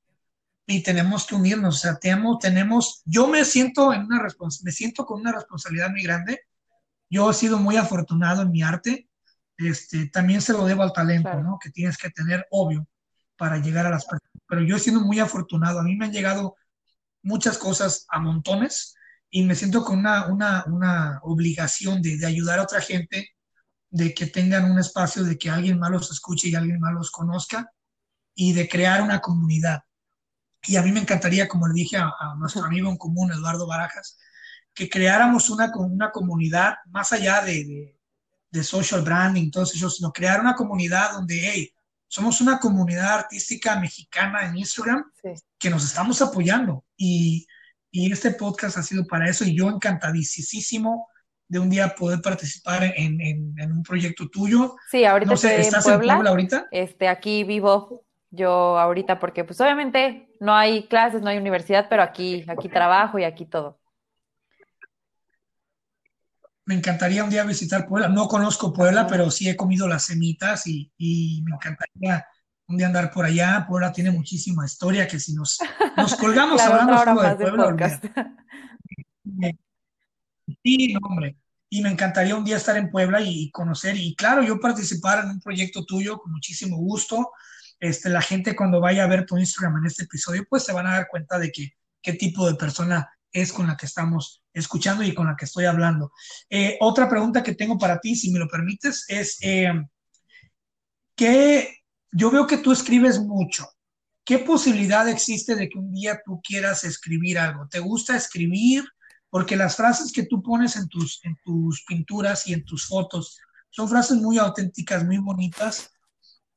y tenemos que unirnos, o sea, tenemos, tenemos yo me siento, en una me siento con una responsabilidad muy grande, yo he sido muy afortunado en mi arte, este, también se lo debo al talento, ¿no? Que tienes que tener, obvio, para llegar a las personas, pero yo he sido muy afortunado, a mí me han llegado muchas cosas a montones y me siento con una, una, una obligación de, de, ayudar a otra gente, de que tengan un espacio, de que alguien más los escuche y alguien más los conozca y de crear una comunidad. Y a mí me encantaría, como le dije a, nuestro amigo en común, Eduardo Barajas, que creáramos una, una comunidad más allá de, de, de social branding, todo eso, sino crear una comunidad donde, hey, somos una comunidad artística mexicana en Instagram que nos estamos apoyando y, y, este podcast ha sido para eso y yo encantadísimo de un día poder participar en, en, un proyecto tuyo. Sí, ahorita estoy ¿estás en Puebla, ahorita? Este, aquí vivo yo ahorita porque pues obviamente no hay clases, no hay universidad, pero aquí, aquí trabajo y aquí todo me encantaría un día visitar Puebla. No conozco Puebla, pero sí he comido las semitas y, me encantaría un día andar por allá. Puebla tiene muchísima historia que si nos, nos colgamos hablando solo de Puebla. sí, hombre. Y me encantaría un día estar en Puebla y, conocer. Y claro, yo participar en un proyecto tuyo con muchísimo gusto. Este, la gente cuando vaya a ver tu Instagram en este episodio, pues se van a dar cuenta de que qué tipo de persona es con la que estamos escuchando y con la que estoy hablando. Eh, otra pregunta que tengo para ti, si me lo permites, es eh, que yo veo que tú escribes mucho. ¿Qué posibilidad existe de que un día tú quieras escribir algo? ¿Te gusta escribir? Porque las frases que tú pones en tus, en tus pinturas y en tus fotos son frases muy auténticas, muy bonitas.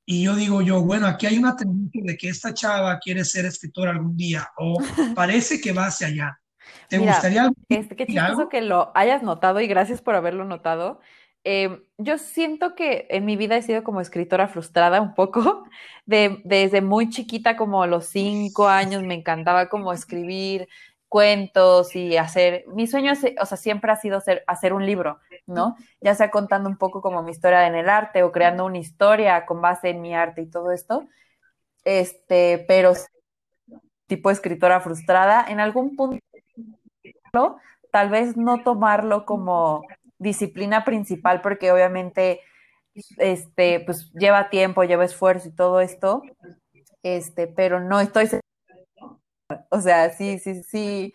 Y yo digo yo, bueno, aquí hay una tendencia de que esta chava quiere ser escritora algún día o parece que va hacia allá. ¿Te gustaría este, qué chistoso que lo hayas notado y gracias por haberlo notado. Em, yo siento que en mi vida he sido como escritora frustrada un poco. De, desde muy chiquita, como a los cinco años, me encantaba como escribir cuentos y hacer. Mi sueño, o sea, siempre ha sido hacer, un libro, ¿no? Ya sea contando un poco como mi historia en el arte o creando una historia con base en mi arte y todo esto. Este, pero tipo escritora frustrada, en algún punto tal vez no tomarlo como disciplina principal, porque obviamente este, pues lleva tiempo, lleva esfuerzo y todo esto, este, pero no estoy o sea, sí, sí, sí,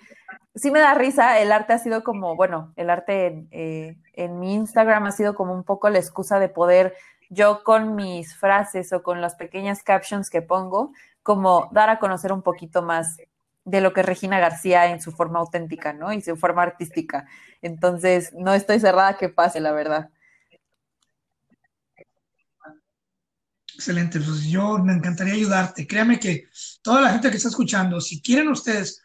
sí me da risa, el arte ha sido como, bueno, el arte en, eh, en mi Instagram ha sido como un poco la excusa de poder yo con mis frases o con las pequeñas captions que pongo, como dar a conocer un poquito más de lo que Regina García en su forma auténtica, ¿no? Y su forma artística. Entonces, no estoy cerrada que pase, la verdad. Excelente, pues yo me encantaría ayudarte. Créame que toda la gente que está escuchando, si quieren ustedes,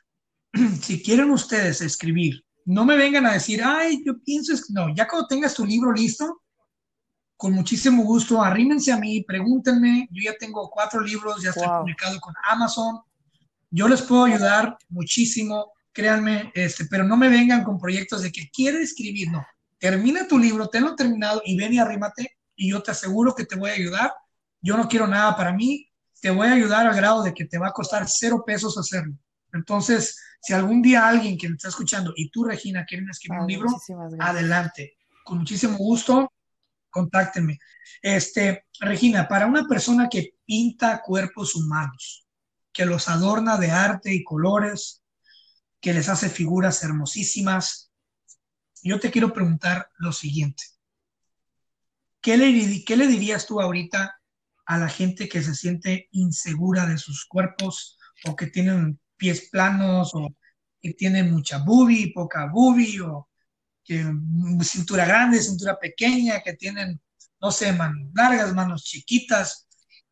si quieren ustedes escribir, no me vengan a decir, ay, yo pienso, no, ya cuando tengas tu libro listo, con muchísimo gusto, arrímense a mí, pregúntenme, yo ya tengo cuatro libros, ya estoy publicado con Amazon, yo les puedo ayudar muchísimo, créanme, este, pero no me vengan con proyectos de que quiere escribir, no. Termina tu libro, tenlo terminado y ven y arrímate y yo te aseguro que te voy a ayudar. Yo no quiero nada para mí, te voy a ayudar al grado de que te va a costar cero pesos hacerlo. Entonces, si algún día alguien que me está escuchando y tú, Regina, quieren escribir un libro, adelante. Con muchísimo gusto, contáctenme. Este, Regina, para una persona que pinta cuerpos humanos, que los adorna de arte y colores, que les hace figuras hermosísimas. Yo te quiero preguntar lo siguiente. ¿Qué le, qué le dirías tú ahorita a la gente que se siente insegura de sus cuerpos o que tienen pies planos o que tienen mucha boobie, poca boobie o que cintura grande, cintura pequeña, que tienen no sé, manos largas, manos chiquitas,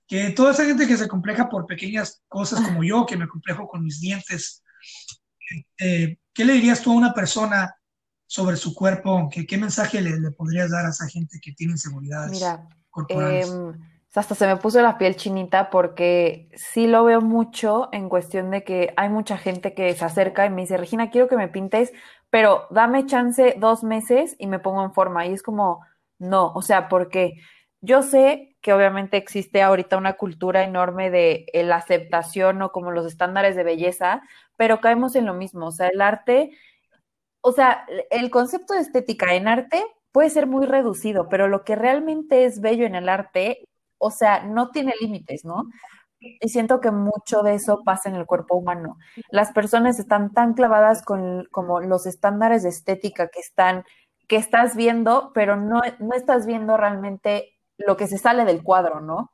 que toda esa gente que se compleja por pequeñas cosas como yo, que me complejo con mis dientes, eh, ¿qué le dirías tú a una persona sobre su cuerpo? ¿Qué, qué mensaje le, le, podrías dar a esa gente que tiene inseguridades Mira, corporales? Eh, hasta se me puso la piel chinita porque sí lo veo mucho en cuestión de que hay mucha gente que se acerca y me dice, Regina, quiero que me pintes, pero dame chance dos meses y me pongo en forma. Y es como, no, o sea, porque yo sé que obviamente existe ahorita una cultura enorme de la aceptación o como los estándares de belleza, pero caemos en lo mismo, o sea, el arte, o sea, el concepto de estética en arte puede ser muy reducido, pero lo que realmente es bello en el arte, o sea, no tiene límites, ¿no? Y siento que mucho de eso pasa en el cuerpo humano. Las personas están tan clavadas con como los estándares de estética que están que estás viendo, pero no, no estás viendo realmente lo que se sale del cuadro, ¿no?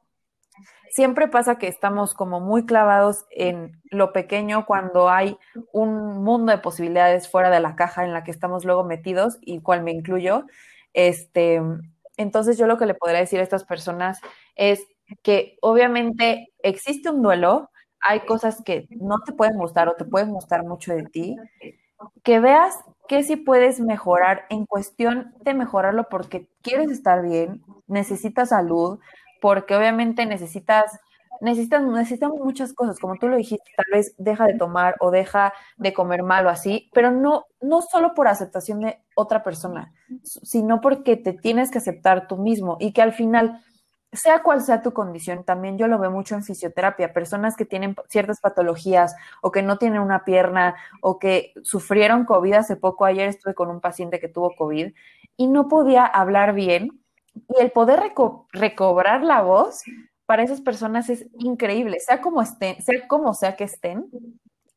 Siempre pasa que estamos como muy clavados en lo pequeño cuando hay un mundo de posibilidades fuera de la caja en la que estamos luego metidos, y cual me incluyo. Este, entonces yo lo que le podría decir a estas personas es que obviamente existe un duelo, hay cosas que no te pueden gustar o te pueden gustar mucho de ti, que veas que si puedes mejorar en cuestión de mejorarlo porque quieres estar bien, necesitas salud, porque obviamente necesitas, necesitas, necesitamos muchas cosas, como tú lo dijiste, tal vez deja de tomar o deja de comer mal o así, pero no, no solo por aceptación de otra persona, sino porque te tienes que aceptar tú mismo y que al final sea cual sea tu condición, también yo lo veo mucho en fisioterapia, personas que tienen ciertas patologías o que no tienen una pierna o que sufrieron COVID hace poco, ayer estuve con un paciente que tuvo COVID y no podía hablar bien y el poder recobrar la voz para esas personas es increíble, sea como estén, sea como sea que estén,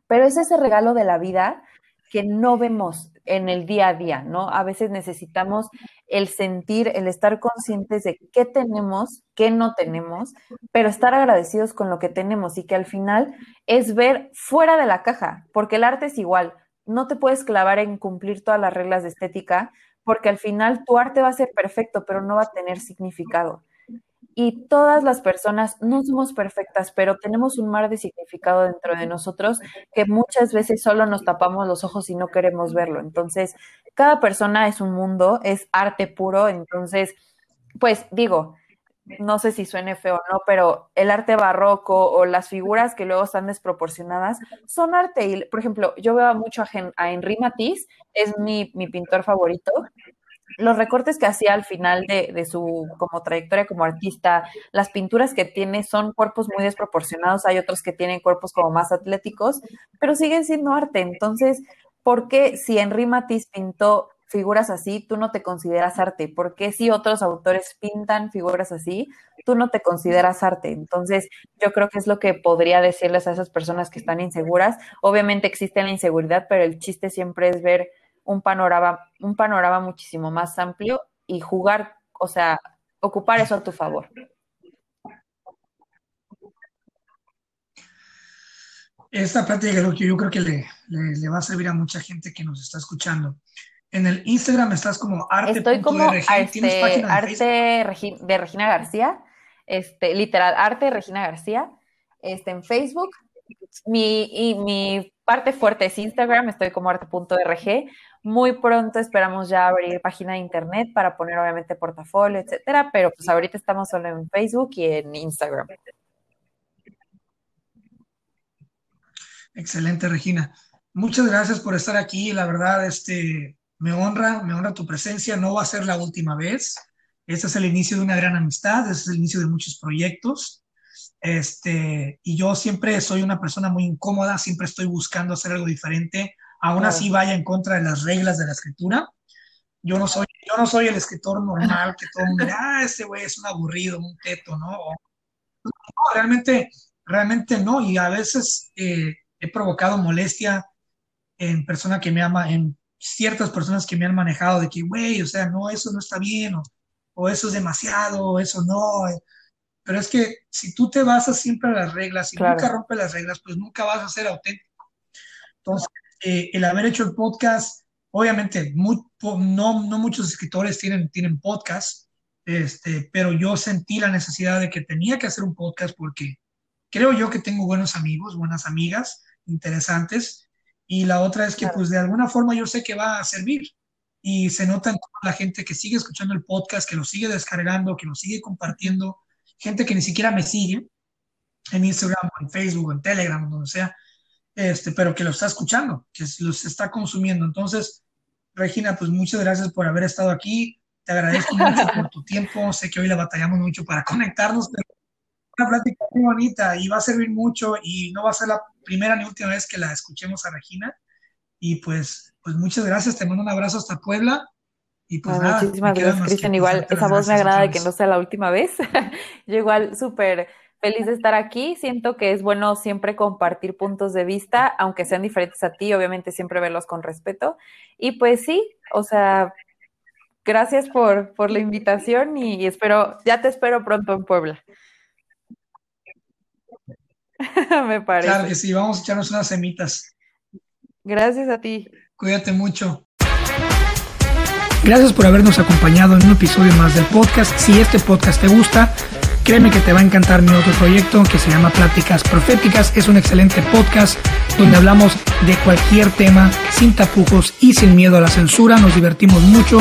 pero es ese regalo de la vida que no vemos en el día a día, ¿no? A veces necesitamos el sentir, el estar conscientes de qué tenemos, qué no tenemos, pero estar agradecidos con lo que tenemos y que al final es ver fuera de la caja, porque el arte es igual, no te puedes clavar en cumplir todas las reglas de estética, porque al final tu arte va a ser perfecto, pero no va a tener significado. Y todas las personas no somos perfectas, pero tenemos un mar de significado dentro de nosotros que muchas veces solo nos tapamos los ojos y no queremos verlo. Entonces, cada persona es un mundo, es arte puro. Entonces, pues digo, no sé si suene feo o no, pero el arte barroco o las figuras que luego están desproporcionadas son arte. Y, por ejemplo, yo veo mucho a, Henri Matisse, es mi, mi pintor favorito, los recortes que hacía al final de, su como trayectoria como artista, las pinturas que tiene son cuerpos muy desproporcionados, hay otros que tienen cuerpos como más atléticos, pero siguen siendo arte. Entonces, ¿por qué si Henri Matisse pintó figuras así, tú no te consideras arte? ¿Por qué si otros autores pintan figuras así, tú no te consideras arte? Entonces, yo creo que es lo que podría decirles a esas personas que están inseguras. Obviamente existe la inseguridad, pero el chiste siempre es ver un panorama, un panorama muchísimo más amplio y jugar, o sea, ocupar eso a tu favor. Esta plática que yo creo que le, le, va a servir a mucha gente que nos está escuchando. En el Instagram estás como arte. Estoy como este, arte de Regina García, este, literal, arte de Regina García, este, en Facebook. Mi, y mi parte fuerte es Instagram, estoy como arte.rg. Muy pronto esperamos ya abrir página de internet para poner obviamente portafolio, etcétera, pero pues ahorita estamos solo en Facebook y en Instagram. Excelente, Regina. Muchas gracias por estar aquí. La verdad, este, me honra, me honra tu presencia. No va a ser la última vez. Este es el inicio de una gran amistad, este es el inicio de muchos proyectos. Este, y yo siempre soy una persona muy incómoda, siempre estoy buscando hacer algo diferente, aún así vaya en contra de las reglas de la escritura. Yo no soy, yo no soy el escritor normal que todo el mundo, ah, ese güey es un aburrido, un teto, ¿no? no, realmente, realmente no. Y a veces eh, he provocado molestia en personas que me ama, en ciertas personas que me han manejado de que, güey, o sea, no, eso no está bien, o, o eso es demasiado, o eso no. Pero es que si tú te basas siempre a las reglas y nunca rompes las reglas, pues nunca vas a ser auténtico. Entonces, eh, el haber hecho el podcast, obviamente, no, no muchos escritores tienen, tienen podcast. este, pero yo sentí la necesidad de que tenía que hacer un podcast porque creo yo que tengo buenos amigos, buenas amigas interesantes, y la otra es que pues de alguna forma yo sé que va a servir y se nota en toda la gente que sigue escuchando el podcast, que lo sigue descargando, que lo sigue compartiendo, gente que ni siquiera me sigue en Instagram, en Facebook, en Telegram, donde sea, este, pero que lo está escuchando, que los está consumiendo. Entonces, Regina, pues muchas gracias por haber estado aquí. Te agradezco mucho por tu tiempo. Sé que hoy la batallamos mucho para conectarnos, pero una plática muy bonita y va a servir mucho y no va a ser la primera ni última vez que la escuchemos a Regina. Y pues, pues muchas gracias. Te mando un abrazo hasta Puebla. Y pues nada, muchísimas gracias, Cristian. Igual esa voz me agrada de que no sea la última vez. Yo igual súper feliz de estar aquí. Siento que es bueno siempre compartir puntos de vista, aunque sean diferentes a ti, obviamente siempre verlos con respeto. Y pues sí, o sea, gracias por, por la invitación y, espero, ya te espero pronto en Puebla. Me parece. Claro que sí, vamos a echarnos unas semitas. Gracias a ti. Cuídate mucho. Gracias por habernos acompañado en un episodio más del podcast. Si este podcast te gusta, Créeme que te va a encantar mi otro proyecto que se llama Pláticas Proféticas. Es un excelente podcast donde hablamos de cualquier tema sin tapujos y sin miedo a la censura. Nos divertimos mucho